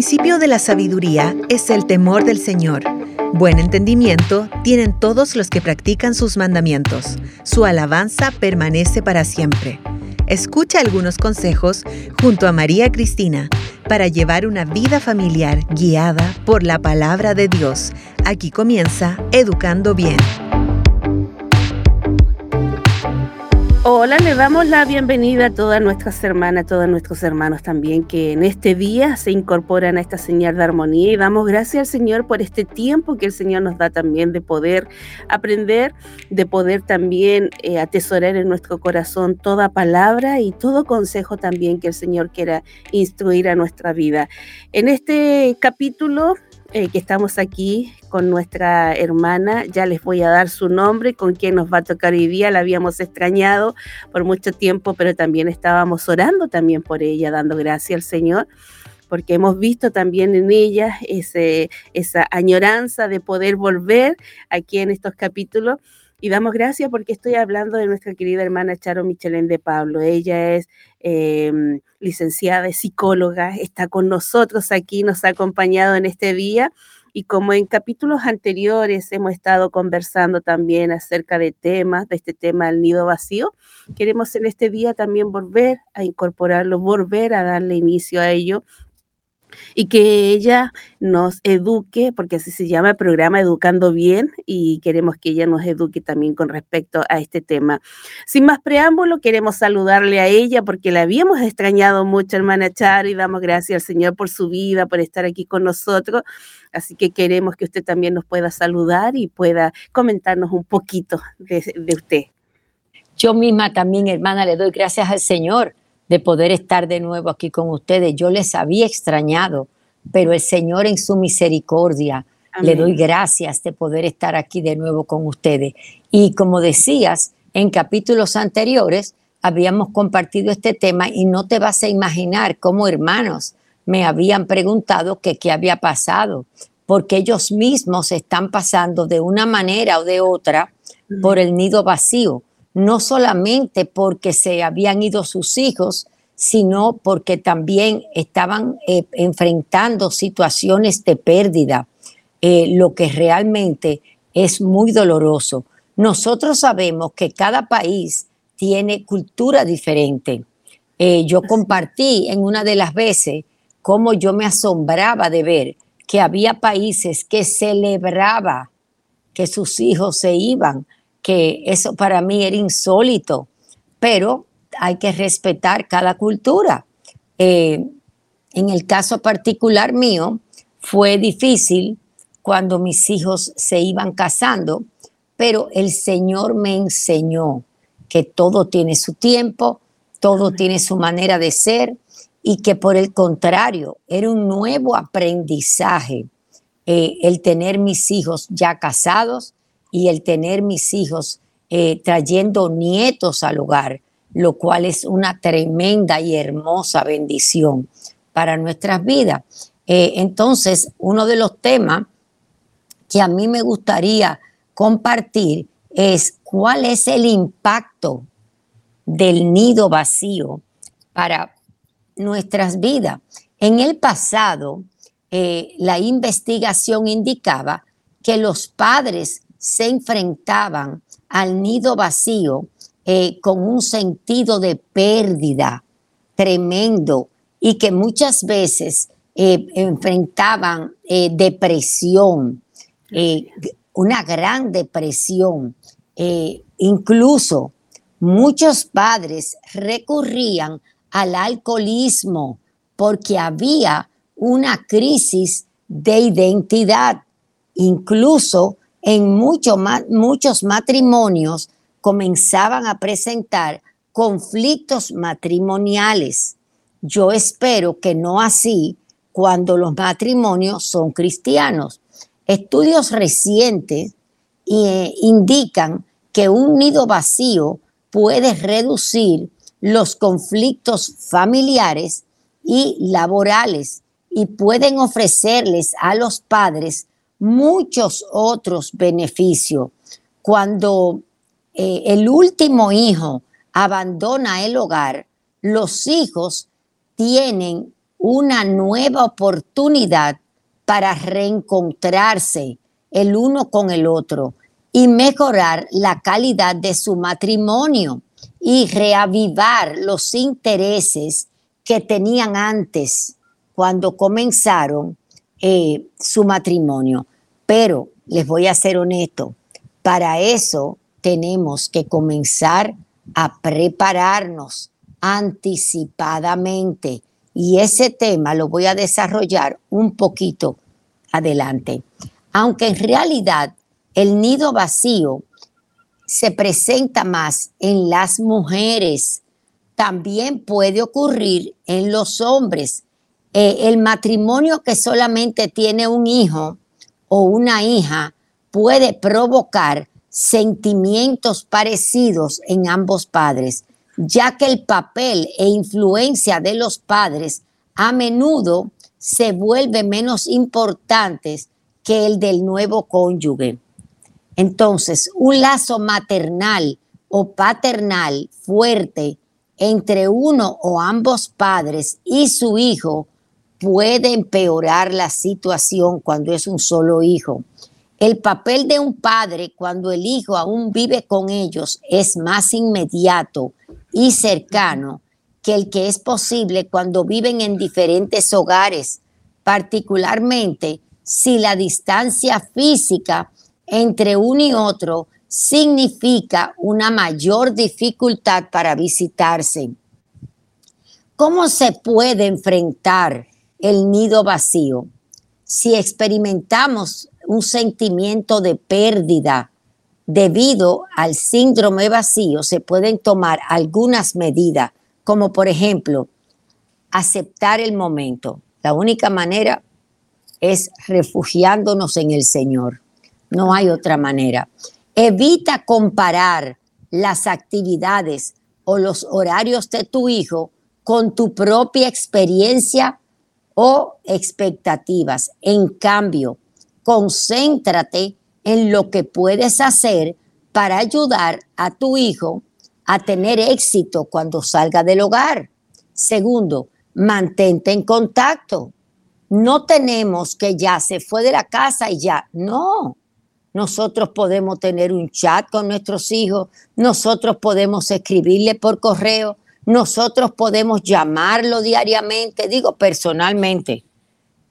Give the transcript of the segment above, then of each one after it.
principio de la sabiduría es el temor del Señor. Buen entendimiento tienen todos los que practican sus mandamientos. Su alabanza permanece para siempre. Escucha algunos consejos junto a María Cristina para llevar una vida familiar guiada por la palabra de Dios. Aquí comienza Educando Bien. Hola, le damos la bienvenida a todas nuestras hermanas, a todos nuestros hermanos también que en este día se incorporan a esta señal de armonía y damos gracias al Señor por este tiempo que el Señor nos da también de poder aprender, de poder también eh, atesorar en nuestro corazón toda palabra y todo consejo también que el Señor quiera instruir a nuestra vida. En este capítulo eh, que estamos aquí con nuestra hermana. Ya les voy a dar su nombre, con quien nos va a tocar hoy día. La habíamos extrañado por mucho tiempo, pero también estábamos orando también por ella, dando gracias al Señor porque hemos visto también en ella ese, esa añoranza de poder volver aquí en estos capítulos. Y damos gracias porque estoy hablando de nuestra querida hermana Charo Michelén de Pablo. Ella es em, licenciada, es psicóloga, está con nosotros aquí, nos ha acompañado en este día. Y como en capítulos anteriores hemos estado conversando también acerca de temas, de este tema del nido vacío, queremos en este día también volver a incorporarlo, volver a darle inicio a ello y que ella nos eduque, porque así se llama el programa Educando Bien, y queremos que ella nos eduque también con respecto a este tema. Sin más preámbulo, queremos saludarle a ella porque la habíamos extrañado mucho, hermana Charo, y damos gracias al Señor por su vida, por estar aquí con nosotros. Así que queremos que usted también nos pueda saludar y pueda comentarnos un poquito de, de usted. Yo misma también, hermana, le doy gracias al Señor de poder estar de nuevo aquí con ustedes. Yo les había extrañado, pero el Señor en su misericordia le doy gracias de poder estar aquí de nuevo con ustedes. Y como decías, en capítulos anteriores habíamos compartido este tema y no te vas a imaginar cómo hermanos me habían preguntado que qué había pasado, porque ellos mismos están pasando de una manera o de otra por el nido vacío no solamente porque se habían ido sus hijos, sino porque también estaban eh, enfrentando situaciones de pérdida, eh, lo que realmente es muy doloroso. Nosotros sabemos que cada país tiene cultura diferente. Eh, yo compartí en una de las veces cómo yo me asombraba de ver que había países que celebraba que sus hijos se iban que eso para mí era insólito, pero hay que respetar cada cultura. Eh, en el caso particular mío, fue difícil cuando mis hijos se iban casando, pero el Señor me enseñó que todo tiene su tiempo, todo tiene su manera de ser y que por el contrario era un nuevo aprendizaje eh, el tener mis hijos ya casados, y el tener mis hijos eh, trayendo nietos al hogar, lo cual es una tremenda y hermosa bendición para nuestras vidas. Eh, entonces, uno de los temas que a mí me gustaría compartir es cuál es el impacto del nido vacío para nuestras vidas. En el pasado, eh, la investigación indicaba que los padres se enfrentaban al nido vacío eh, con un sentido de pérdida tremendo y que muchas veces eh, enfrentaban eh, depresión, una gran depresión. incluso muchos padres recurrían al alcoholismo porque había una crisis de identidad. Incluso en muchos matrimonios comenzaban a presentar conflictos matrimoniales. Yo espero que no así cuando los matrimonios son cristianos. Estudios recientes eh, indican que un nido vacío puede reducir los conflictos familiares y laborales y pueden ofrecerles a los padres muchos otros beneficios. Cuando eh, el último hijo abandona el hogar, los hijos tienen una nueva oportunidad para reencontrarse el uno con el otro y mejorar la calidad de su matrimonio y reavivar los intereses que tenían antes cuando comenzaron eh, su matrimonio. Pero les voy a ser honesto, para eso tenemos que comenzar a prepararnos anticipadamente. Y ese tema lo voy a desarrollar un poquito adelante. Aunque en realidad el nido vacío se presenta más en las mujeres, también puede ocurrir en los hombres. Eh, el matrimonio que solamente tiene un hijo o una hija puede provocar sentimientos parecidos en ambos padres, ya que el papel e influencia de los padres a menudo se vuelve menos importantes que el del nuevo cónyuge. Entonces, un lazo maternal o paternal fuerte entre uno o ambos padres y su hijo puede empeorar la situación cuando es un solo hijo. El papel de un padre cuando el hijo aún vive con ellos es más inmediato y cercano que el que es posible cuando viven en diferentes hogares, particularmente si la distancia física entre uno y otro significa una mayor dificultad para visitarse. ¿Cómo se puede enfrentar el nido vacío? Si experimentamos un sentimiento de pérdida debido al síndrome vacío, se pueden tomar algunas medidas, como por ejemplo, aceptar el momento. La única manera es refugiándonos en el Señor. No hay otra manera. Evita comparar las actividades o los horarios de tu hijo con tu propia experiencia o expectativas. En cambio, concéntrate en lo que puedes hacer para ayudar a tu hijo a tener éxito cuando salga del hogar. Segundo, mantente en contacto. No tenemos que ya se fue de la casa y ya. No, nosotros podemos tener un chat con nuestros hijos, nosotros podemos escribirle por correo, nosotros podemos llamarlo diariamente, digo personalmente.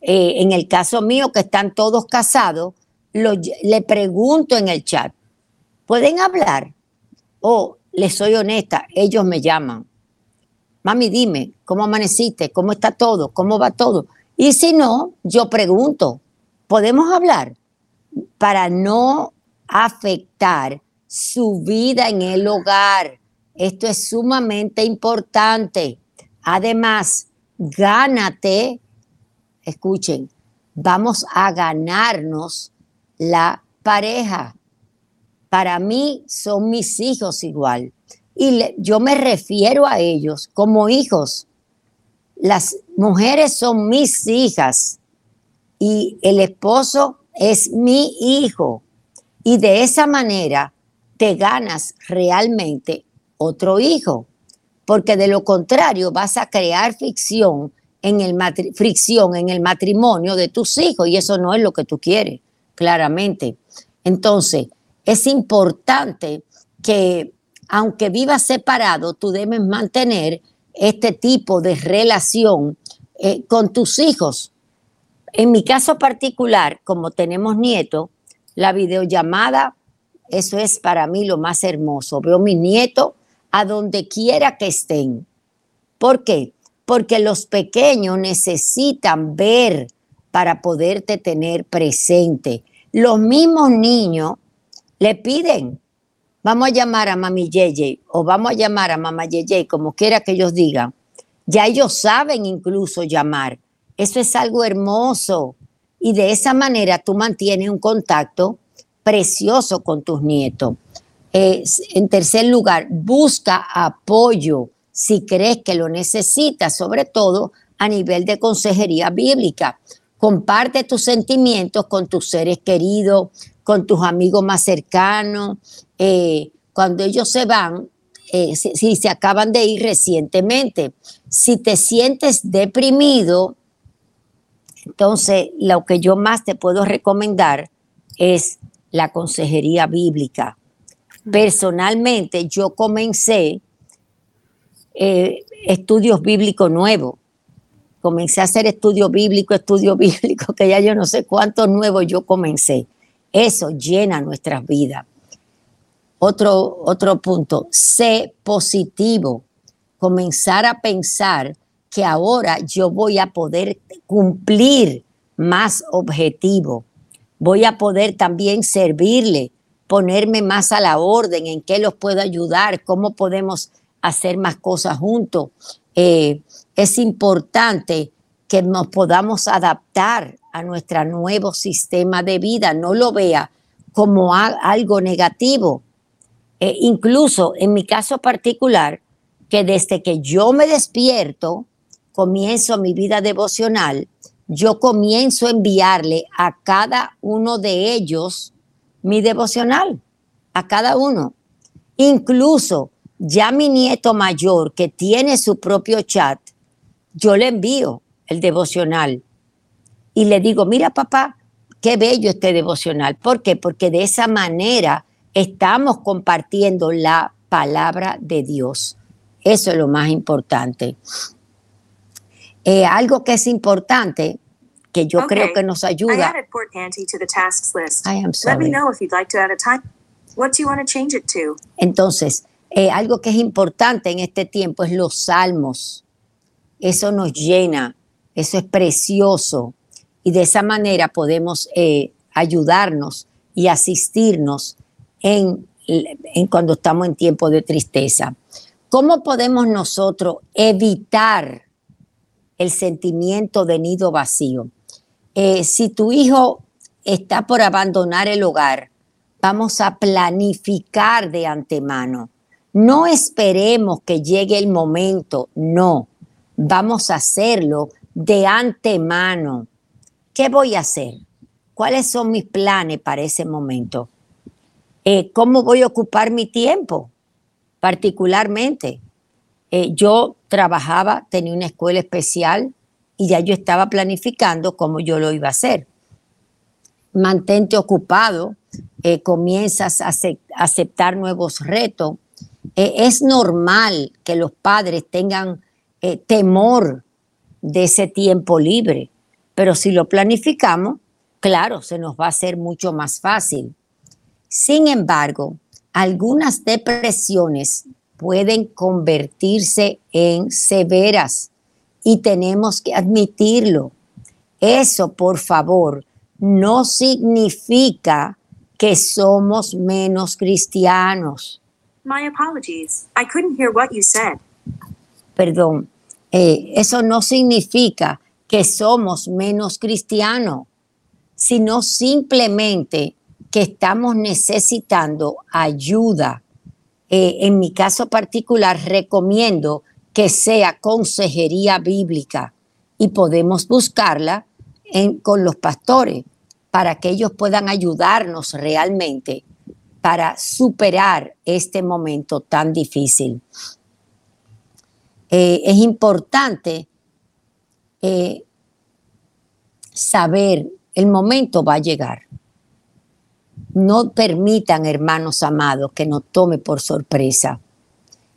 Eh, en el caso mío, que están todos casados, le pregunto en el chat, ¿pueden hablar? O les soy honesta, ellos me llaman. Mami, dime, ¿cómo amaneciste? ¿Cómo está todo? ¿Cómo va todo? Y si no, yo pregunto, ¿podemos hablar? para no afectar su vida en el hogar. Esto es sumamente importante. Además, gánate, escuchen, vamos a ganarnos la pareja. Para mí son mis hijos igual. Y yo me refiero a ellos como hijos. Las mujeres son mis hijas y el esposo es mi hijo. Y de esa manera te ganas realmente otro hijo, porque de lo contrario vas a crear ficción en el fricción en el matrimonio de tus hijos y eso no es lo que tú quieres, claramente. Entonces, es importante que aunque vivas separado, tú debes mantener este tipo de relación eh, con tus hijos, en mi caso particular, como tenemos nietos, la videollamada, eso es para mí lo más hermoso. Veo a mi nieto a donde quiera que estén. ¿Por qué? Porque los pequeños necesitan ver para poderte tener presente. Los mismos niños le piden, vamos a llamar a mami Yeye o vamos a llamar a mamá Yeye, como quiera que ellos digan. Ya ellos saben incluso llamar eso es algo hermoso. Y de esa manera tú mantienes un contacto precioso con tus nietos. En tercer lugar, busca apoyo si crees que lo necesitas, sobre todo a nivel de consejería bíblica. Comparte tus sentimientos con tus seres queridos, con tus amigos más cercanos. Eh, cuando ellos se van, eh, si, se acaban de ir recientemente. Si te sientes deprimido, entonces lo que yo más te puedo recomendar es la consejería bíblica. Personalmente, yo comencé eh, estudios bíblicos nuevos. Comencé a hacer estudio bíblico, estudio bíblico, que ya yo no sé cuántos nuevos yo comencé. Eso llena nuestras vidas. Otro, otro punto, sé positivo. Comenzar a pensar que ahora yo voy a poder cumplir más objetivos. Voy a poder también servirle, ponerme más a la orden, en qué los puedo ayudar, cómo podemos hacer más cosas juntos. Eh, es importante que nos podamos adaptar a nuestro nuevo sistema de vida, no lo vea como algo negativo. Eh, incluso en mi caso particular, que desde que yo me despierto, comienzo mi vida devocional, yo comienzo a enviarle a cada uno de ellos mi devocional, a cada uno. Incluso ya mi nieto mayor, que tiene su propio chat, yo le envío el devocional y le digo, mira papá, qué bello este devocional. ¿Por qué? Porque de esa manera estamos compartiendo la palabra de Dios. Eso es lo más importante. Eh, algo que es importante, que yo creo que nos ayuda. Entonces, eh, algo que es importante en este tiempo es los salmos. Eso nos llena, eso es precioso. Y de esa manera podemos eh, ayudarnos y asistirnos en, en cuando estamos en tiempo de tristeza. ¿Cómo podemos nosotros evitar el sentimiento de nido vacío? Eh, si tu hijo está por abandonar el hogar, vamos a planificar de antemano. No esperemos que llegue el momento, no, vamos a hacerlo de antemano. ¿Qué voy a hacer? ¿Cuáles son mis planes para ese momento? Eh, ¿Cómo voy a ocupar mi tiempo? Particularmente, eh, yo trabajaba, tenía una escuela especial y ya yo estaba planificando cómo yo lo iba a hacer. Mantente ocupado, eh, comienzas a aceptar nuevos retos. es normal que los padres tengan temor de ese tiempo libre, pero si lo planificamos, claro, se nos va a hacer mucho más fácil. Sin embargo, algunas depresiones pueden convertirse en severas y tenemos que admitirlo. Eso, por favor, no significa que somos menos cristianos. My apologies. I couldn't hear what you said. Perdón. Eh, eso no significa que somos menos cristianos, sino simplemente que estamos necesitando ayuda. Eh, en mi caso particular, recomiendo que sea consejería bíblica y podemos buscarla con los pastores para que ellos puedan ayudarnos realmente para superar este momento tan difícil. Eh, es importante eh, saber el momento va a llegar. No permitan, hermanos amados, que nos tome por sorpresa.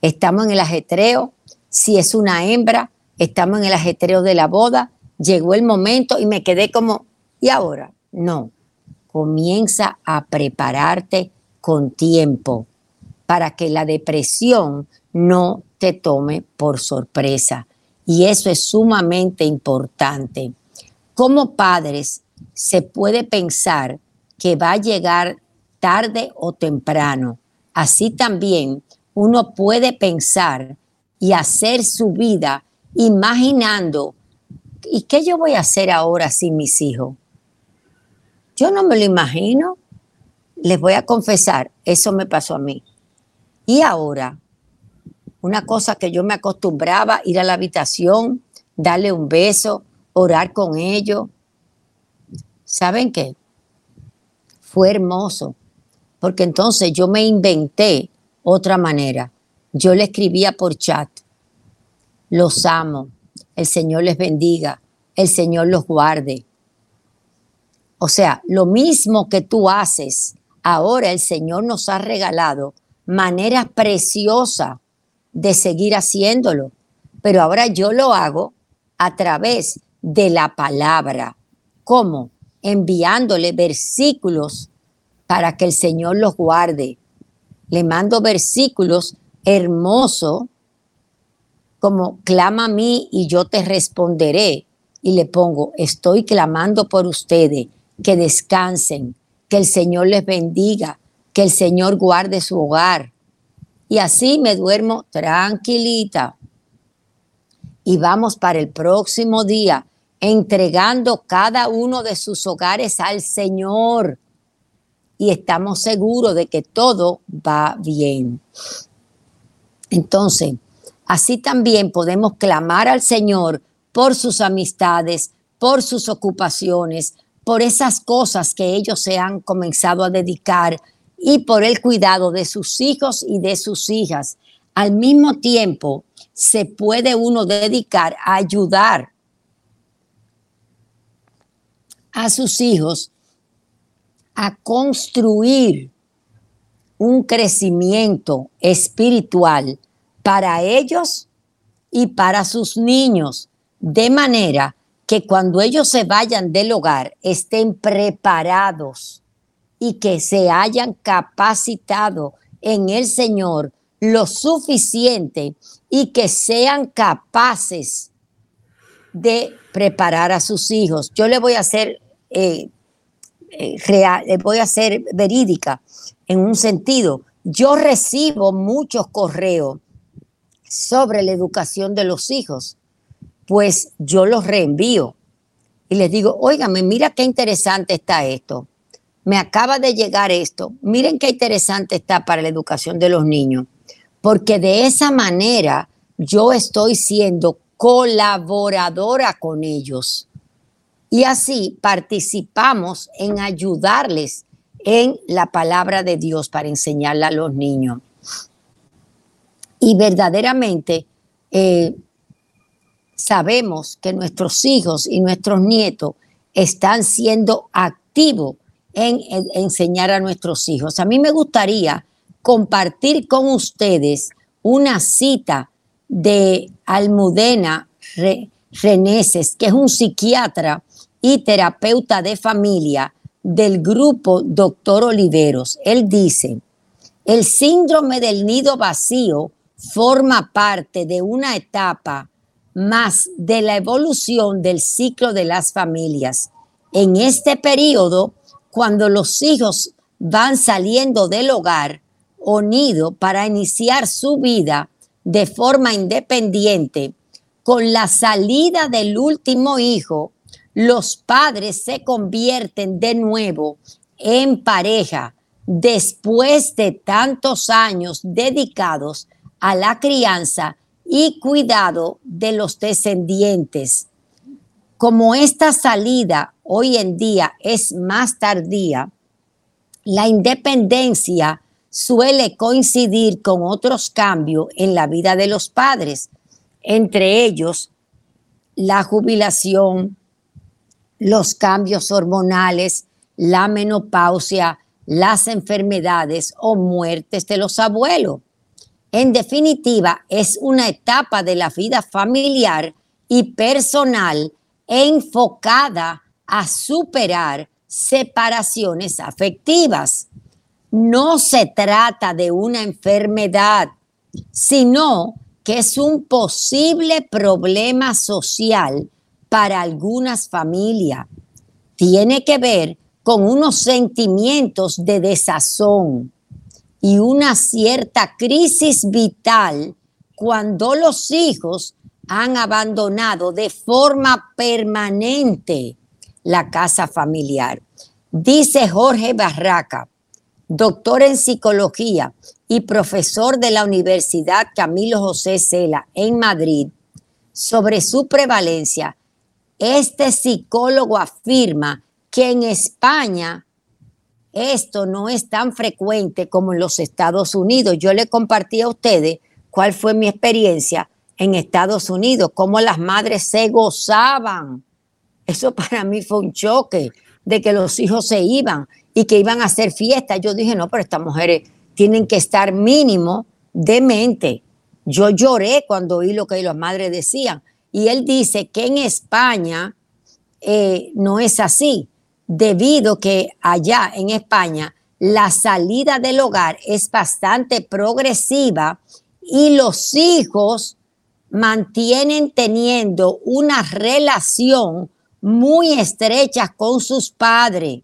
Estamos en el ajetreo. Si es una hembra, estamos en el ajetreo de la boda. Llegó el momento y me quedé como, ¿y ahora? No. Comienza a prepararte con tiempo para que la depresión no te tome por sorpresa. Y eso es sumamente importante. Como padres, se puede pensar que va a llegar tarde o temprano. Así también uno puede pensar y hacer su vida imaginando, ¿y qué yo voy a hacer ahora sin mis hijos? Yo no me lo imagino. Les voy a confesar, eso me pasó a mí. Y ahora, una cosa que yo me acostumbraba, ir a la habitación, darle un beso, orar con ellos. ¿Saben qué? fue hermoso, porque entonces yo me inventé otra manera. Yo le escribía por chat, los amo, el Señor les bendiga, el Señor los guarde. O sea, lo mismo que tú haces, ahora el Señor nos ha regalado manera preciosa de seguir haciéndolo, pero ahora yo lo hago a través de la palabra. ¿Cómo? Enviándole versículos para que el Señor los guarde. Le mando versículos hermosos como clama a mí y yo te responderé. Y le pongo, estoy clamando por ustedes, que descansen, que el Señor les bendiga, que el Señor guarde su hogar. Y así me duermo tranquilita. Y vamos para el próximo día entregando cada uno de sus hogares al Señor. Y estamos seguros de que todo va bien. Entonces, así también podemos clamar al Señor por sus amistades, por sus ocupaciones, por esas cosas que ellos se han comenzado a dedicar y por el cuidado de sus hijos y de sus hijas. Al mismo tiempo, se puede uno dedicar a ayudar a sus hijos a construir un crecimiento espiritual para ellos y para sus niños, de manera que cuando ellos se vayan del hogar estén preparados y que se hayan capacitado en el Señor lo suficiente y que sean capaces de preparar a sus hijos. Yo le voy a hacer eh, eh, voy a verídica en un sentido. Yo recibo muchos correos sobre la educación de los hijos, pues yo los reenvío y les digo, óigame, mira qué interesante está esto. Me acaba de llegar esto. Miren qué interesante está para la educación de los niños. Porque de esa manera yo estoy siendo colaboradora con ellos. Y así participamos en ayudarles en la palabra de Dios para enseñarla a los niños. Y verdaderamente eh, sabemos que nuestros hijos y nuestros nietos están siendo activos en, en enseñar a nuestros hijos. A mí me gustaría compartir con ustedes una cita de Almudena Reneses, que es un psiquiatra y terapeuta de familia del grupo Doctor Oliveros. Él dice, el síndrome del nido vacío forma parte de una etapa más de la evolución del ciclo de las familias. En este periodo, cuando los hijos van saliendo del hogar o nido para iniciar su vida, de forma independiente, con la salida del último hijo, los padres se convierten de nuevo en pareja después de tantos años dedicados a la crianza y cuidado de los descendientes. Como esta salida hoy en día es más tardía, la independencia suele coincidir con otros cambios en la vida de los padres, entre ellos la jubilación, los cambios hormonales, la menopausia, las enfermedades o muertes de los abuelos. En definitiva, es una etapa de la vida familiar y personal enfocada a superar separaciones afectivas no se trata de una enfermedad, sino que es un posible problema social para algunas familias. Tiene que ver con unos sentimientos de desazón y una cierta crisis vital cuando los hijos han abandonado de forma permanente la casa familiar. Dice Jorge Barraca, doctor en psicología y profesor de la Universidad Camilo José Cela en Madrid, sobre su prevalencia, este psicólogo afirma que en España esto no es tan frecuente como en los Estados Unidos. Yo le compartí a ustedes cuál fue mi experiencia en Estados Unidos, cómo las madres se gozaban. Eso para mí fue un choque de que los hijos se iban y que iban a hacer fiesta. Yo dije, no, pero estas mujeres tienen que estar mínimo de mente. Yo lloré cuando oí lo que las madres decían. Y él dice que en España eh, no es así, debido que allá en España la salida del hogar es bastante progresiva y los hijos mantienen teniendo una relación muy estrecha con sus padres,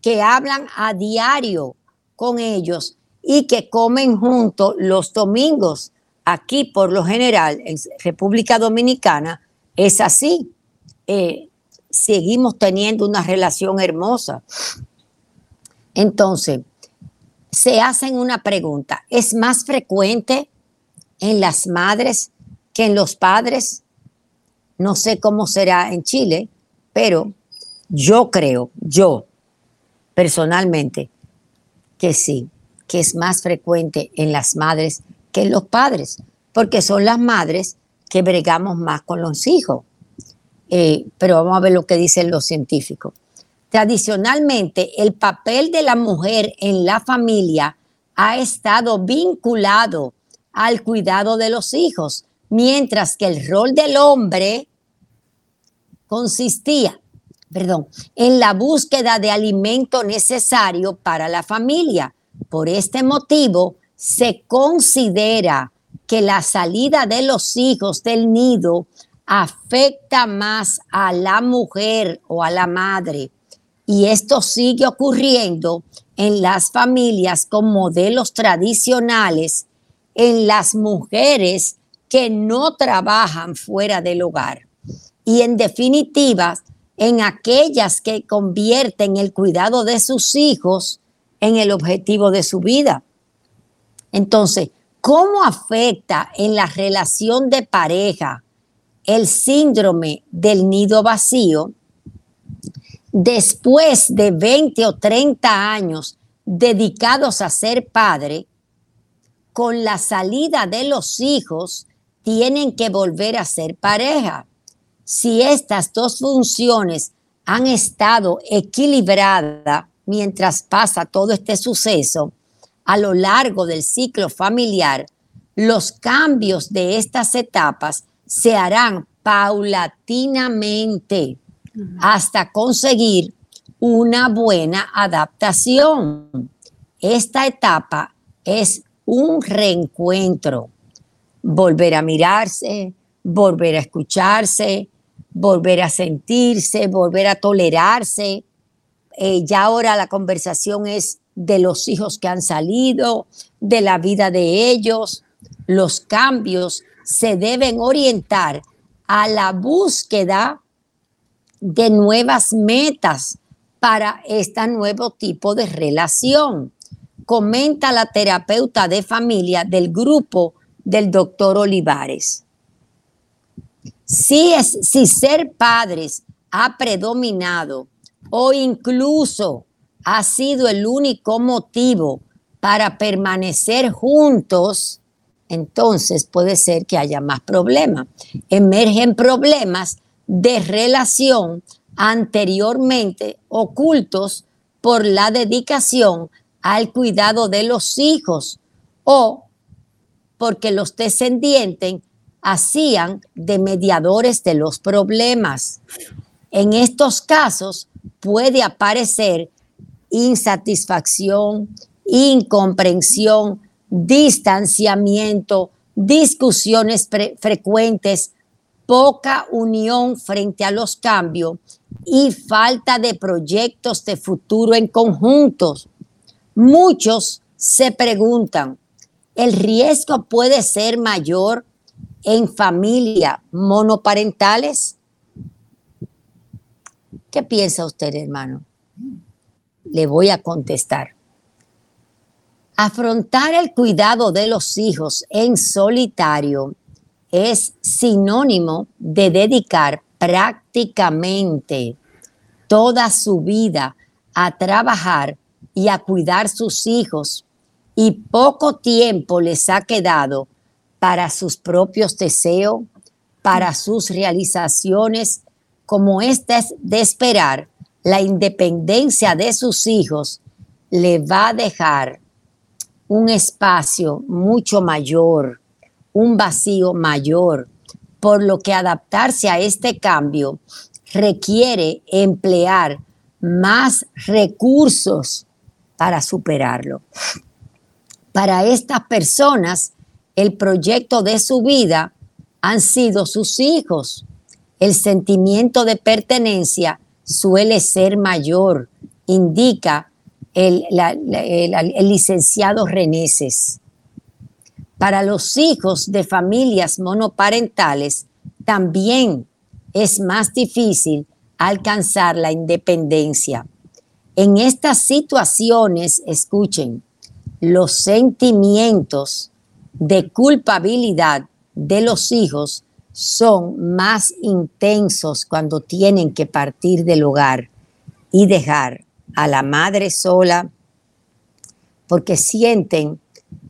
que hablan a diario con ellos y que comen juntos los domingos. Aquí, por lo general, en República Dominicana, es así. Eh, seguimos teniendo una relación hermosa. Entonces, se hacen una pregunta. ¿Es más frecuente en las madres que en los padres? No sé cómo será en Chile, pero yo creo, yo personalmente, que sí, que es más frecuente en las madres que en los padres, porque son las madres que bregamos más con los hijos. Eh, pero vamos a ver lo que dicen los científicos. Tradicionalmente, el papel de la mujer en la familia ha estado vinculado al cuidado de los hijos, mientras que el rol del hombre consistía, perdón, en la búsqueda de alimento necesario para la familia. Por este motivo, se considera que la salida de los hijos del nido afecta más a la mujer o a la madre. Y esto sigue ocurriendo en las familias con modelos tradicionales, en las mujeres que no trabajan fuera del hogar. Y en definitiva, en aquellas que convierten el cuidado de sus hijos en el objetivo de su vida. Entonces, ¿cómo afecta en la relación de pareja el síndrome del nido vacío, después de 20 o 30 años dedicados a ser padre, con la salida de los hijos, tienen que volver a ser pareja. Si estas dos funciones han estado equilibradas mientras pasa todo este suceso a lo largo del ciclo familiar, los cambios de estas etapas se harán paulatinamente hasta conseguir una buena adaptación. Esta etapa es un reencuentro, volver a mirarse, volver a escucharse, volver a sentirse, volver a tolerarse. Eh, ya ahora la conversación es de los hijos que han salido, de la vida de ellos, los cambios se deben orientar a la búsqueda de nuevas metas para este nuevo tipo de relación. Comenta la terapeuta de familia del grupo del doctor Olivares. Si, es, si ser padres ha predominado o incluso ha sido el único motivo para permanecer juntos, entonces puede ser que haya más problemas. Emergen problemas de relación anteriormente ocultos por la dedicación al cuidado de los hijos o porque los descendientes hacían de mediadores de los problemas. En estos casos puede aparecer insatisfacción, incomprensión, distanciamiento, discusiones frecuentes, poca unión frente a los cambios y falta de proyectos de futuro en conjuntos. Muchos se preguntan, ¿el riesgo puede ser mayor en familias monoparentales? ¿Qué piensa usted, hermano? Le voy a contestar. Afrontar el cuidado de los hijos en solitario es sinónimo de dedicar prácticamente toda su vida a trabajar y a cuidar sus hijos y poco tiempo les ha quedado para sus propios deseos, para sus realizaciones, como esta es de esperar, la independencia de sus hijos le va a dejar un espacio mucho mayor, un vacío mayor, por lo que adaptarse a este cambio requiere emplear más recursos para superarlo. Para estas personas, el proyecto de su vida han sido sus hijos. El sentimiento de pertenencia suele ser mayor, indica el, licenciado Reneses. Para los hijos de familias monoparentales también es más difícil alcanzar la independencia. En estas situaciones, escuchen, los sentimientos de culpabilidad de los hijos son más intensos cuando tienen que partir del hogar y dejar a la madre sola porque sienten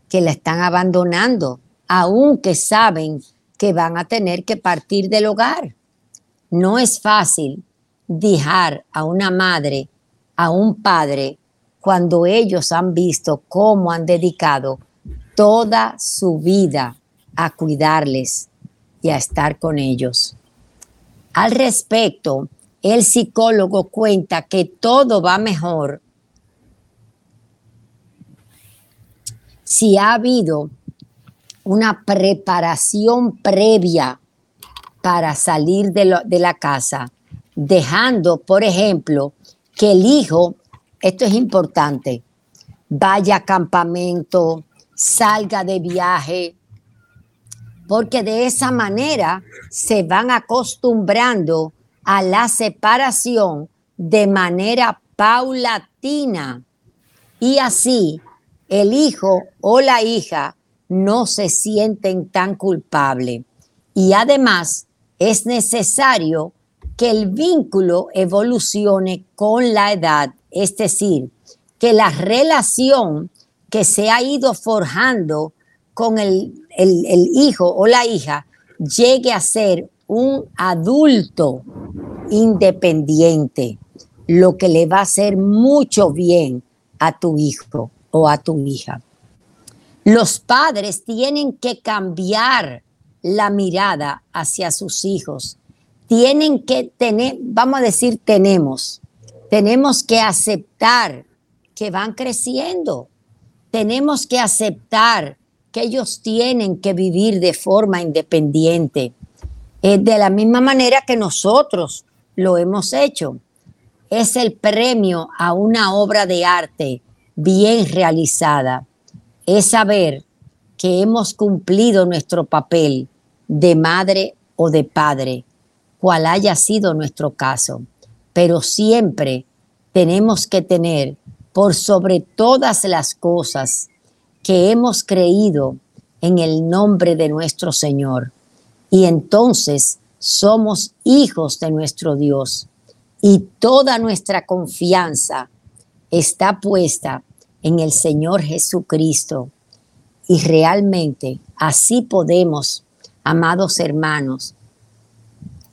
que la están abandonando, aunque saben que van a tener que partir del hogar. No es fácil dejar a una madre, a un padre, cuando ellos han visto cómo han dedicado toda su vida a cuidarles y a estar con ellos. Al respecto, el psicólogo cuenta que todo va mejor si ha habido una preparación previa para salir de, la casa, dejando, por ejemplo, que el hijo, esto es importante, vaya a campamento, salga de viaje, porque de esa manera se van acostumbrando a la separación de manera paulatina y así el hijo o la hija no se sienten tan culpables. Y además es necesario que el vínculo evolucione con la edad, es decir, que la relación que se ha ido forjando con el, hijo o la hija llegue a ser un adulto independiente, lo que le va a hacer mucho bien a tu hijo o a tu hija. Los padres tienen que cambiar la mirada hacia sus hijos. Tienen que tener, vamos a decir, tenemos, tenemos que aceptar que van creciendo. Tenemos que aceptar que ellos tienen que vivir de forma independiente, eh, de la misma manera que nosotros lo hemos hecho. Es el premio a una obra de arte bien realizada. Es saber que hemos cumplido nuestro papel de madre o de padre, cual haya sido nuestro caso. Pero siempre tenemos que tener por sobre todas las cosas que hemos creído en el nombre de nuestro Señor. Y entonces somos hijos de nuestro Dios y toda nuestra confianza está puesta en el Señor Jesucristo. Y realmente así podemos, amados hermanos,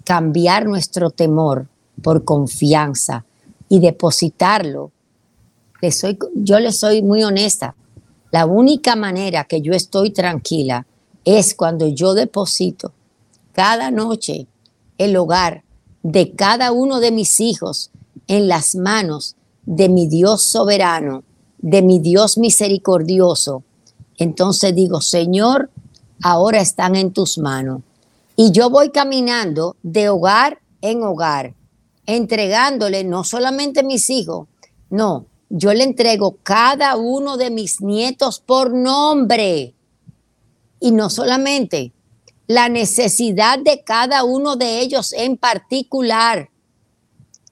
cambiar nuestro temor por confianza y depositarlo. soy, yo le soy muy honesta, la única manera que yo estoy tranquila es cuando yo deposito cada noche el hogar de cada uno de mis hijos en las manos de mi Dios soberano, de mi Dios misericordioso. Entonces digo, Señor, ahora están en tus manos. Y yo voy caminando de hogar en hogar, entregándole no solamente mis hijos, no, yo le entrego cada uno de mis nietos por nombre. Y no solamente la necesidad de cada uno de ellos en particular.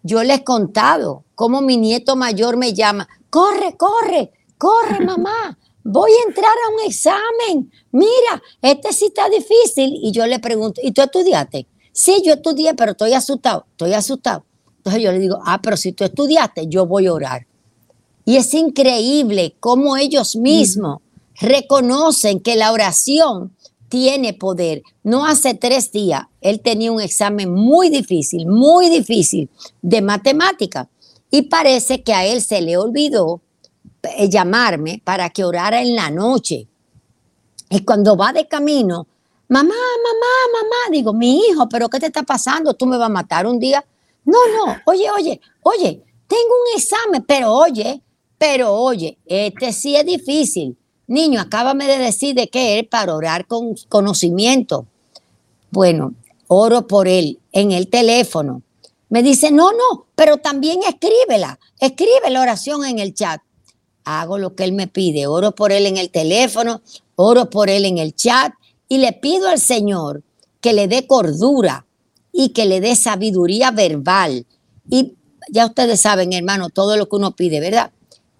Yo les he contado cómo mi nieto mayor me llama, corre, corre, corre mamá, voy a entrar a un examen. Mira, este sí está difícil. Y yo le pregunto, ¿y tú estudiaste? Sí, yo estudié, pero estoy asustado, estoy asustado. Entonces yo le digo, ah, pero si tú estudiaste, yo voy a orar. Y es increíble cómo ellos mismos reconocen que la oración tiene poder. No hace tres días, él tenía un examen muy difícil, muy difícil de matemática. Y parece que a él se le olvidó eh, llamarme para que orara en la noche. Y cuando va de camino, mamá, mamá, mamá, digo, mi hijo, pero ¿qué te está pasando? ¿Tú me vas a matar un día? No, no, oye, oye, oye, tengo un examen, pero oye, pero oye, este sí es difícil. Niño, acábame de decir de qué es para orar con conocimiento. Bueno, oro por él en el teléfono. Me dice, no, no, pero también escríbela, escribe la oración en el chat. Hago lo que él me pide, oro por él en el teléfono, oro por él en el chat y le pido al Señor que le dé cordura y que le dé sabiduría verbal. Y ya ustedes saben, hermano, todo lo que uno pide, ¿verdad?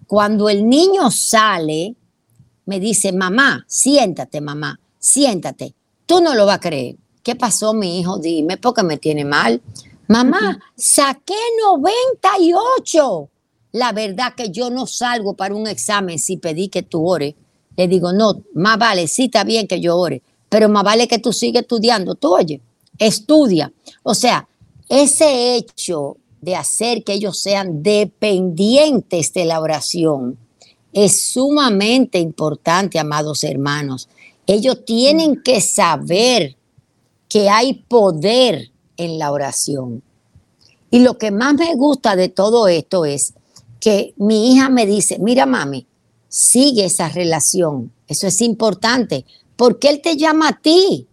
Cuando el niño sale, me dice, mamá, siéntate, mamá, siéntate. Tú no lo vas a creer. ¿Qué pasó, mi hijo? Dime, porque me tiene mal. Mamá, saqué 98. La verdad que yo no salgo para un examen si pedí que tú ores. Le digo, no, más vale, sí está bien que yo ore, pero más vale que tú sigas estudiando. Tú oye, estudia. O sea, ese hecho de hacer que ellos sean dependientes de la oración es sumamente importante, amados hermanos. Ellos tienen que saber que hay poder en la oración. Y lo que más me gusta de todo esto es que mi hija me dice, mira mami, sigue esa relación. Eso es importante, porque él te llama a ti.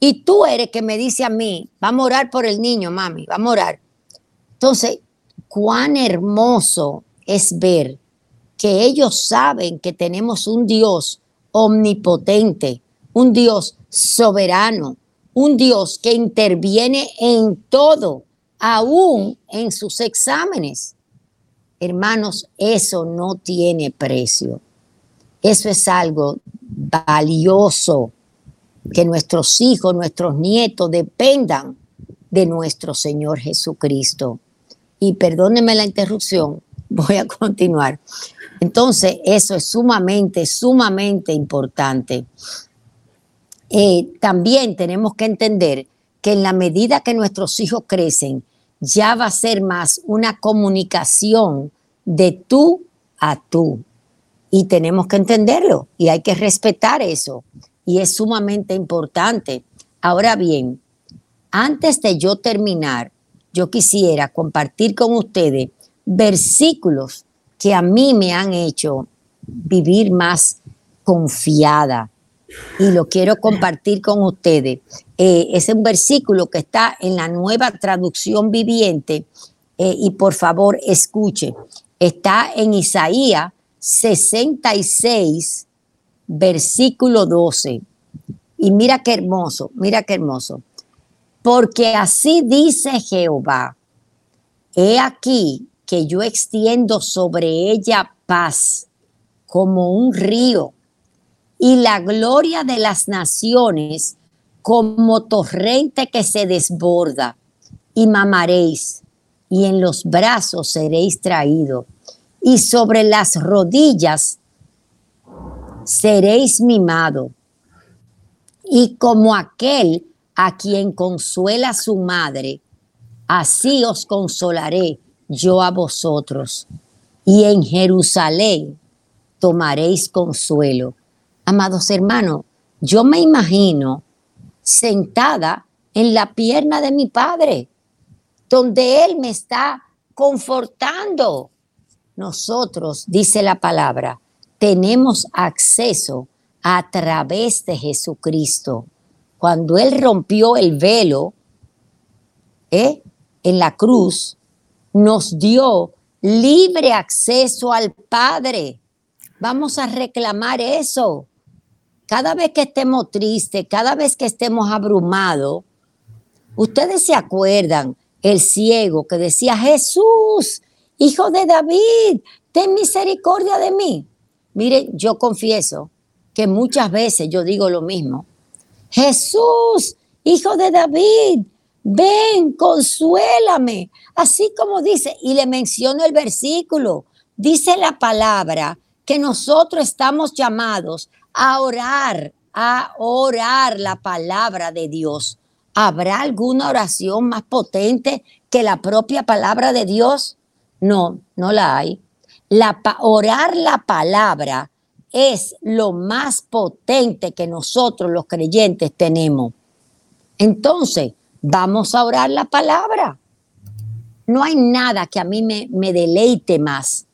Y tú eres que me dice a mí, vamos a orar por el niño, mami, vamos a orar. Entonces, cuán hermoso es ver que ellos saben que tenemos un Dios omnipotente, un Dios soberano, un Dios que interviene en todo, aún en sus exámenes. Hermanos, eso no tiene precio. Eso es algo valioso, que nuestros hijos, nuestros nietos dependan de nuestro Señor Jesucristo. Y perdónenme la interrupción, voy a continuar. Entonces, eso es sumamente, sumamente importante. Eh, también tenemos que entender que en la medida que nuestros hijos crecen, ya va a ser más una comunicación de tú a tú. Y tenemos que entenderlo y hay que respetar eso. Y es sumamente importante. Ahora bien, antes de yo terminar, yo quisiera compartir con ustedes versículos que a mí me han hecho vivir más confiada. Y lo quiero compartir con ustedes. Eh, es un versículo que está en la nueva traducción viviente. Eh, y por favor, escuche. Está en Isaías 66, versículo 12. Y mira qué hermoso, mira qué hermoso. Porque así dice Jehová, he aquí que yo extiendo sobre ella paz como un río y la gloria de las naciones como torrente que se desborda y mamaréis y en los brazos seréis traído y sobre las rodillas seréis mimado. Y como aquel a quien consuela su madre, así os consolaré yo a vosotros, y en Jerusalén tomaréis consuelo. Amados hermanos, yo me imagino sentada en la pierna de mi Padre, donde Él me está confortando. Nosotros, dice la palabra, tenemos acceso a través de Jesucristo. Cuando Él rompió el velo ¿eh? en la cruz, nos dio libre acceso al Padre. Vamos a reclamar eso. Cada vez que estemos tristes, cada vez que estemos abrumados, ustedes se acuerdan el ciego que decía, Jesús, hijo de David, ten misericordia de mí. Miren, yo confieso que muchas veces yo digo lo mismo. Jesús, hijo de David, ven, consuélame. Así como dice, y le menciono el versículo, dice la palabra que nosotros estamos llamados a orar a orar la palabra de Dios. ¿Habrá alguna oración más potente que la propia palabra de Dios? No, no la hay. La, orar la palabra es lo más potente que nosotros los creyentes tenemos. Entonces, vamos a orar la palabra. No hay nada que a mí me, me deleite más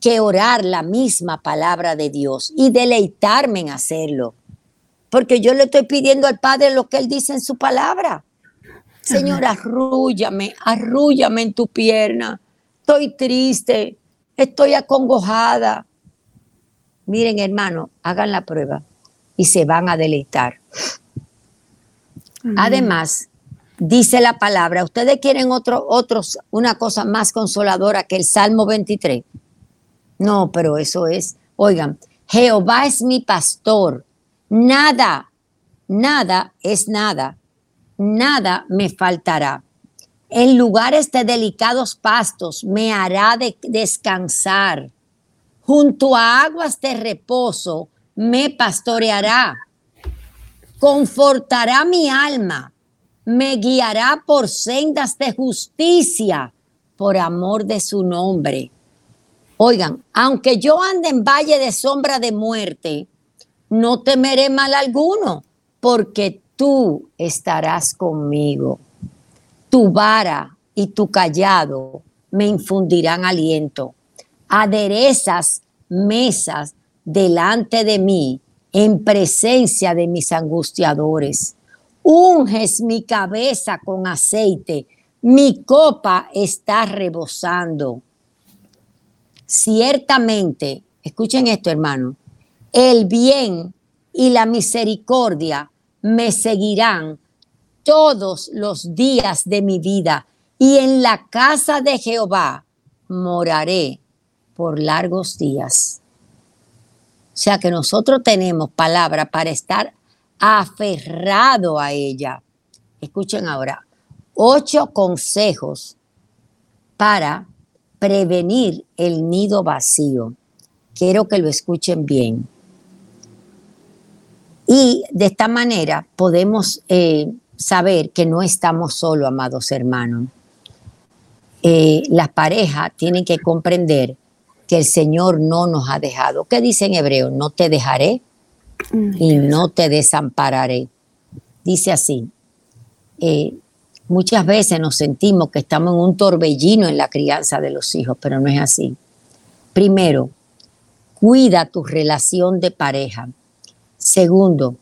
que orar la misma palabra de Dios y deleitarme en hacerlo. Porque yo le estoy pidiendo al Padre lo que Él dice en su palabra. Señor, arrúllame, arrúllame en tu pierna. Estoy triste, estoy acongojada. Miren, hermano, hagan la prueba y se van a deleitar. Además, dice la palabra, ustedes quieren otro, otros, una cosa más consoladora que el Salmo 23. No, pero eso es, oigan, Jehová es mi pastor, nada, nada es nada, nada me faltará. En lugares de delicados pastos me hará descansar. Junto a aguas de reposo me pastoreará. Confortará mi alma. Me guiará por sendas de justicia por amor de su nombre. Oigan, aunque yo ande en valle de sombra de muerte, no temeré mal alguno, porque tú estarás conmigo. Tu vara y tu callado me infundirán aliento. Aderezas mesas delante de mí en presencia de mis angustiadores. Unges mi cabeza con aceite, mi copa está rebosando. Ciertamente, escuchen esto hermano, el bien y la misericordia me seguirán todos los días de mi vida y en la casa de Jehová moraré por largos días. O sea que nosotros tenemos palabra para estar aferrado a ella. Escuchen ahora, ocho consejos para prevenir el nido vacío. Quiero que lo escuchen bien. Y de esta manera podemos eh, saber que no estamos solos, amados hermanos. Eh, las parejas tienen que comprender que el Señor no nos ha dejado. ¿Qué dice en hebreo? No te dejaré y no te desampararé. Dice así, eh, Muchas veces nos sentimos que estamos en un torbellino en la crianza de los hijos, pero no es así. Primero, cuida tu relación de pareja. Segundo,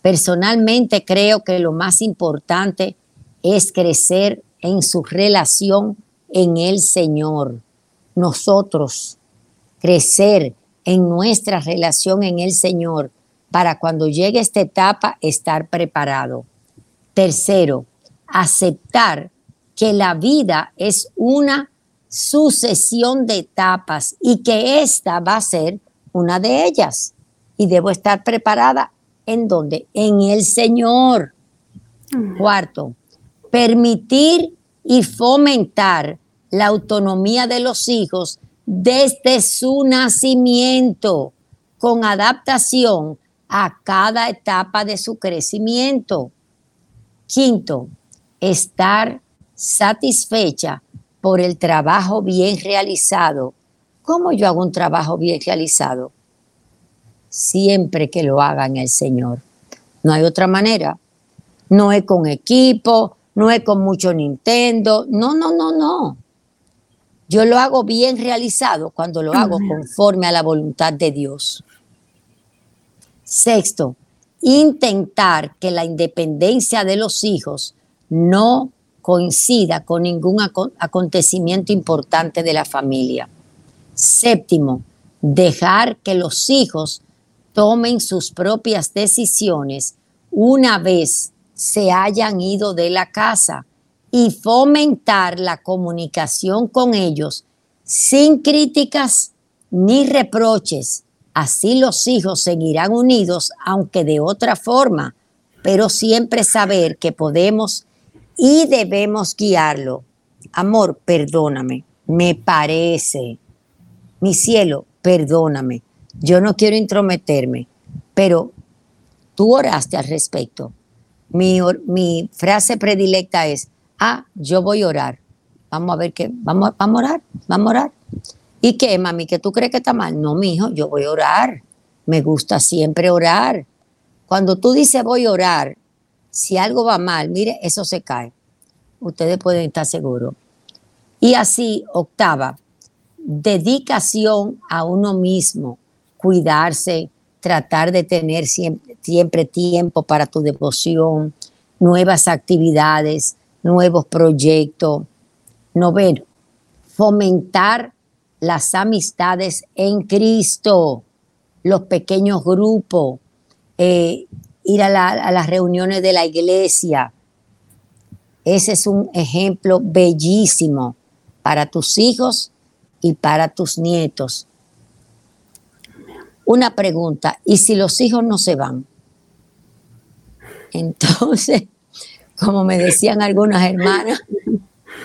personalmente creo que lo más importante es crecer en su relación en el Señor. Nosotros, crecer en nuestra relación en el Señor para cuando llegue esta etapa estar preparado. Tercero, aceptar que la vida es una sucesión de etapas y que esta va a ser una de ellas. Y debo estar preparada en donde? En el Señor. Cuarto, permitir y fomentar la autonomía de los hijos desde su nacimiento, con adaptación a cada etapa de su crecimiento. Quinto, estar satisfecha por el trabajo bien realizado. ¿Cómo yo hago un trabajo bien realizado? Siempre que lo haga en el Señor. No hay otra manera. No es con equipo, no es con mucho Nintendo. No, no, no, no. Yo lo hago bien realizado cuando lo hago conforme a la voluntad de Dios. Sexto, intentar que la independencia de los hijos no coincida con ningún acontecimiento importante de la familia. Séptimo, dejar que los hijos tomen sus propias decisiones una vez se hayan ido de la casa y fomentar la comunicación con ellos sin críticas ni reproches. Así los hijos seguirán unidos, aunque de otra forma, pero siempre saber que podemos y debemos guiarlo. Amor, perdóname, me parece. Mi cielo, perdóname. Yo no quiero intrometerme, pero tú oraste al respecto. Mi, mi frase predilecta es, ah, yo voy a orar. Vamos a ver qué, vamos, vamos a orar, vamos a orar. ¿Y qué, mami? ¿Que tú crees que está mal? No, mi hijo, yo voy a orar. Me gusta siempre orar. Cuando tú dices voy a orar, si algo va mal, mire, eso se cae. Ustedes pueden estar seguros. Y así, octava, dedicación a uno mismo, cuidarse, tratar de tener siempre, siempre tiempo para tu devoción, nuevas actividades, nuevos proyectos. Noveno, fomentar las amistades en Cristo, los pequeños grupos, eh, ir a, a las reuniones de la iglesia. Ese es un ejemplo bellísimo para tus hijos y para tus nietos. Una pregunta, ¿y si los hijos no se van? Entonces, como me decían algunas hermanas,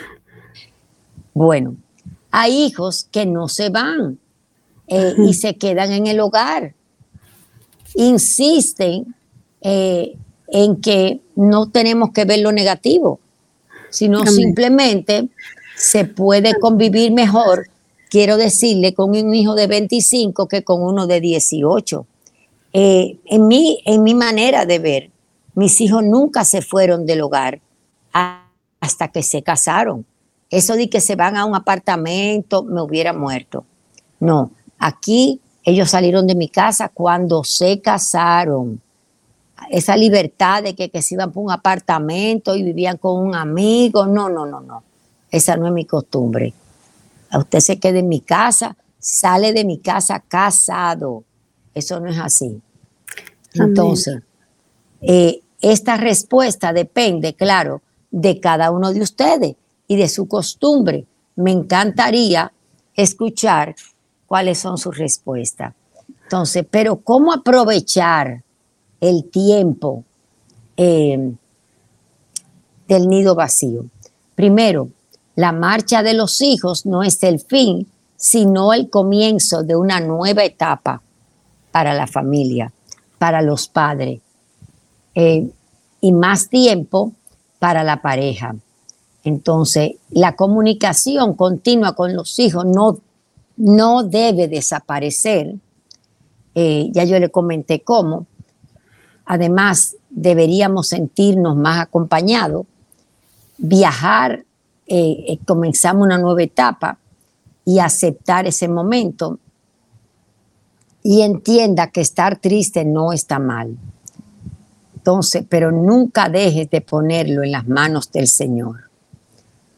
bueno, hay hijos que no se van eh, y se quedan en el hogar. Insisten eh, en que no tenemos que ver lo negativo, sino simplemente se puede convivir mejor, quiero decirle, con un hijo de 25 que con uno de 18. Eh, en, mi, en mi manera de ver, mis hijos nunca se fueron del hogar hasta que se casaron. Eso de que se van a un apartamento, me hubiera muerto. No, aquí ellos salieron de mi casa cuando se casaron. Esa libertad de que, que se iban por un apartamento y vivían con un amigo, no, no, no, no. Esa no es mi costumbre. A usted se queda en mi casa, sale de mi casa casado. Eso no es así. Entonces, eh, esta respuesta depende, claro, de cada uno de ustedes y de su costumbre. Me encantaría escuchar cuáles son sus respuestas. Entonces, pero ¿cómo aprovechar el tiempo eh, del nido vacío? Primero, la marcha de los hijos no es el fin, sino el comienzo de una nueva etapa para la familia, para los padres, eh, y más tiempo para la pareja. Entonces, la comunicación continua con los hijos no, no debe desaparecer. Eh, ya yo le comenté cómo. Además, deberíamos sentirnos más acompañados, viajar, eh, eh, comenzamos una nueva etapa y aceptar ese momento y entienda que estar triste no está mal. Entonces, pero nunca dejes de ponerlo en las manos del Señor.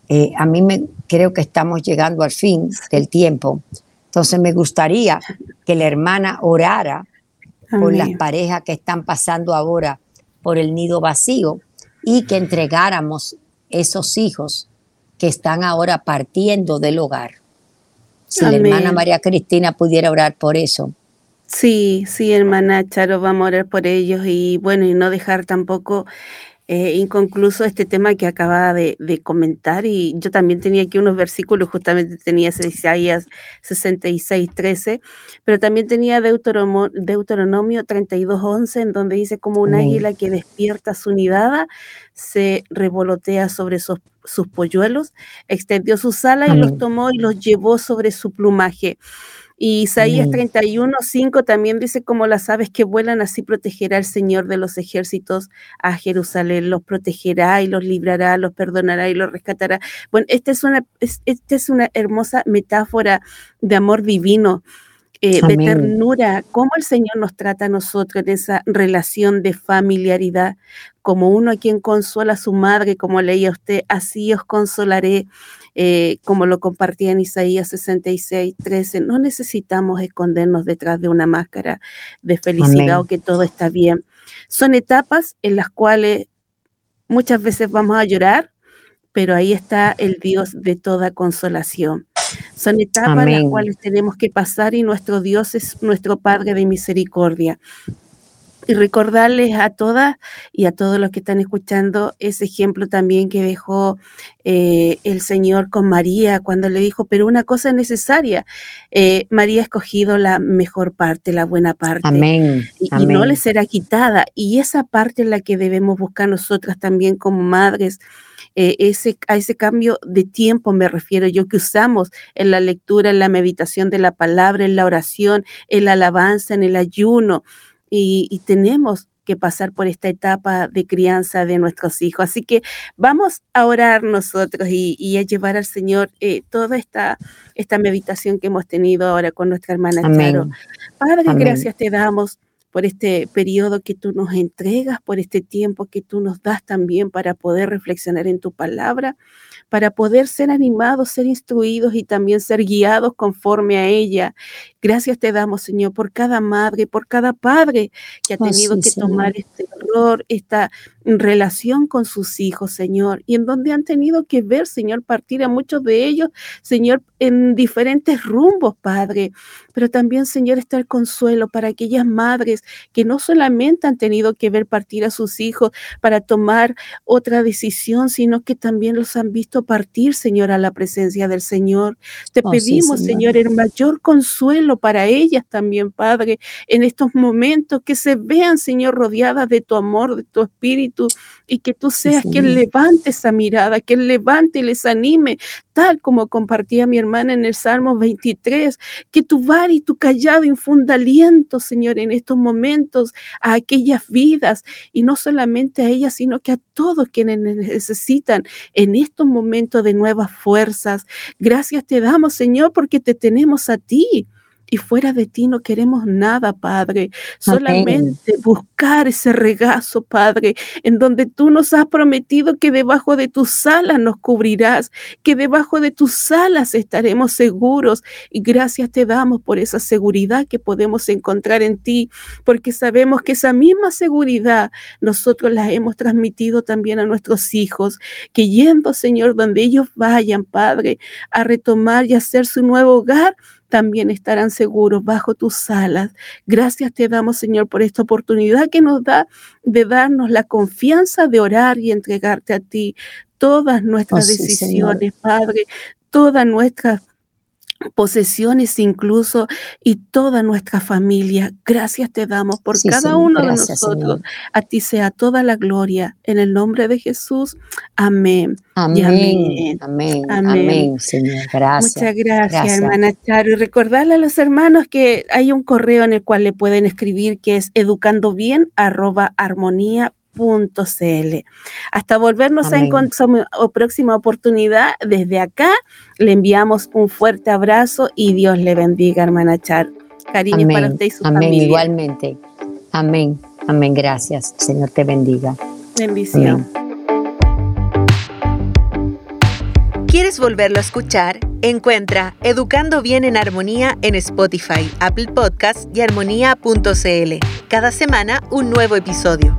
Eh, a mí me creo que estamos llegando al fin del tiempo. Entonces me gustaría que la hermana orara por las parejas que están pasando ahora por el nido vacío y que entregáramos esos hijos que están ahora partiendo del hogar. Si la hermana María Cristina pudiera orar por eso. Sí, sí, hermana Charo, vamos a orar por ellos y bueno, y no dejar tampoco eh, inconcluso este tema que acaba de, comentar y yo también tenía aquí unos versículos, justamente tenía Isaías 66, 13, pero también tenía Deuteronomio, Deuteronomio 32, 11, en donde dice como un águila que despierta su nidada, se revolotea sobre sus, sus polluelos, extendió sus alas y los tomó y los llevó sobre su plumaje. Y Isaías 31, 5 también dice, como las aves que vuelan, así protegerá el Señor de los ejércitos a Jerusalén, los protegerá y los librará, los perdonará y los rescatará. Bueno, esta es una, esta es una hermosa metáfora de amor divino. Eh, de ternura, cómo el Señor nos trata a nosotros en esa relación de familiaridad, como uno a quien consuela a su madre, como leía usted, así os consolaré. Eh, como lo compartía en Isaías 66, 13, no necesitamos escondernos detrás de una máscara de felicidad o que todo está bien. Son etapas en las cuales muchas veces vamos a llorar, pero ahí está el Dios de toda consolación. Son etapas en las cuales tenemos que pasar y nuestro Dios es nuestro Padre de misericordia. y recordarles a todas y a todos los que están escuchando ese ejemplo también que dejó eh, el Señor con María cuando le dijo, pero una cosa es necesaria, eh, María ha escogido la mejor parte, la buena parte. Amén. Y, y no le será quitada. Y esa parte es la que debemos buscar nosotras también como madres. Eh, ese, a ese cambio de tiempo me refiero yo que usamos en la lectura, en la meditación de la palabra, en la oración, en la alabanza, en el ayuno y, tenemos que pasar por esta etapa de crianza de nuestros hijos. Así que vamos a orar nosotros y, a llevar al Señor eh, toda esta, esta meditación que hemos tenido ahora con nuestra hermana Charo. Padre, gracias te damos por este periodo que tú nos entregas, por este tiempo que tú nos das también para poder reflexionar en tu palabra para poder ser animados, ser instruidos y también ser guiados conforme a ella. Gracias te damos, Señor, por cada madre, por cada padre que ha oh, tenido que tomar este error, esta relación con sus hijos, Señor, y en donde han tenido que ver, Señor, partir a muchos de ellos, Señor, en diferentes rumbos, Padre, pero también, Señor, está el consuelo para aquellas madres que no solamente han tenido que ver partir a sus hijos para tomar otra decisión, sino que también los han visto partir, Señor, a la presencia del Señor. Te oh, pedimos, señor. el mayor consuelo para ellas también, Padre, en estos momentos que se vean, Señor, rodeadas de tu amor, de tu espíritu, y que tú seas quien levante esa mirada, quien levante y les anime, tal como compartía mi hermana en el Salmo 23, que tu bar y tu callado infunda aliento, Señor, en estos momentos a aquellas vidas, y no solamente a ellas, sino que a todos quienes necesitan en estos momentos de nuevas fuerzas. Gracias te damos, Señor, porque te tenemos a ti y fuera de ti no queremos nada, Padre. Solamente buscar ese regazo, Padre, en donde tú nos has prometido que debajo de tus alas nos cubrirás, que debajo de tus alas estaremos seguros. Y gracias te damos por esa seguridad que podemos encontrar en ti, porque sabemos que esa misma seguridad nosotros la hemos transmitido también a nuestros hijos, que yendo, Señor, donde ellos vayan, Padre, a retomar y hacer su nuevo hogar, también estarán seguros bajo tus alas. Gracias te damos, Señor, por esta oportunidad que nos da de darnos la confianza de orar y entregarte a ti todas nuestras oh, decisiones, Padre, todas nuestras posesiones incluso y toda nuestra familia. Gracias te damos por cada uno de nosotros. A ti sea toda la gloria en el nombre de Jesús. Amén. Amén. Amén. Amén. Señor. Gracias. Muchas gracias, hermana Charo. Y recordarle a los hermanos que hay un correo en el cual le pueden escribir que es educandobien arroba armonía .cl. Hasta volvernos a encontrar o próxima oportunidad, desde acá le enviamos un fuerte abrazo y Dios le bendiga, hermana Char. Cariño para usted y su Amén, igualmente. Amén, amén, gracias. Señor te bendiga. Bendición. ¿Quieres volverlo a escuchar? Encuentra Educando Bien en Armonía en Spotify, Apple Podcasts y armonía.cl. Cada semana un nuevo episodio.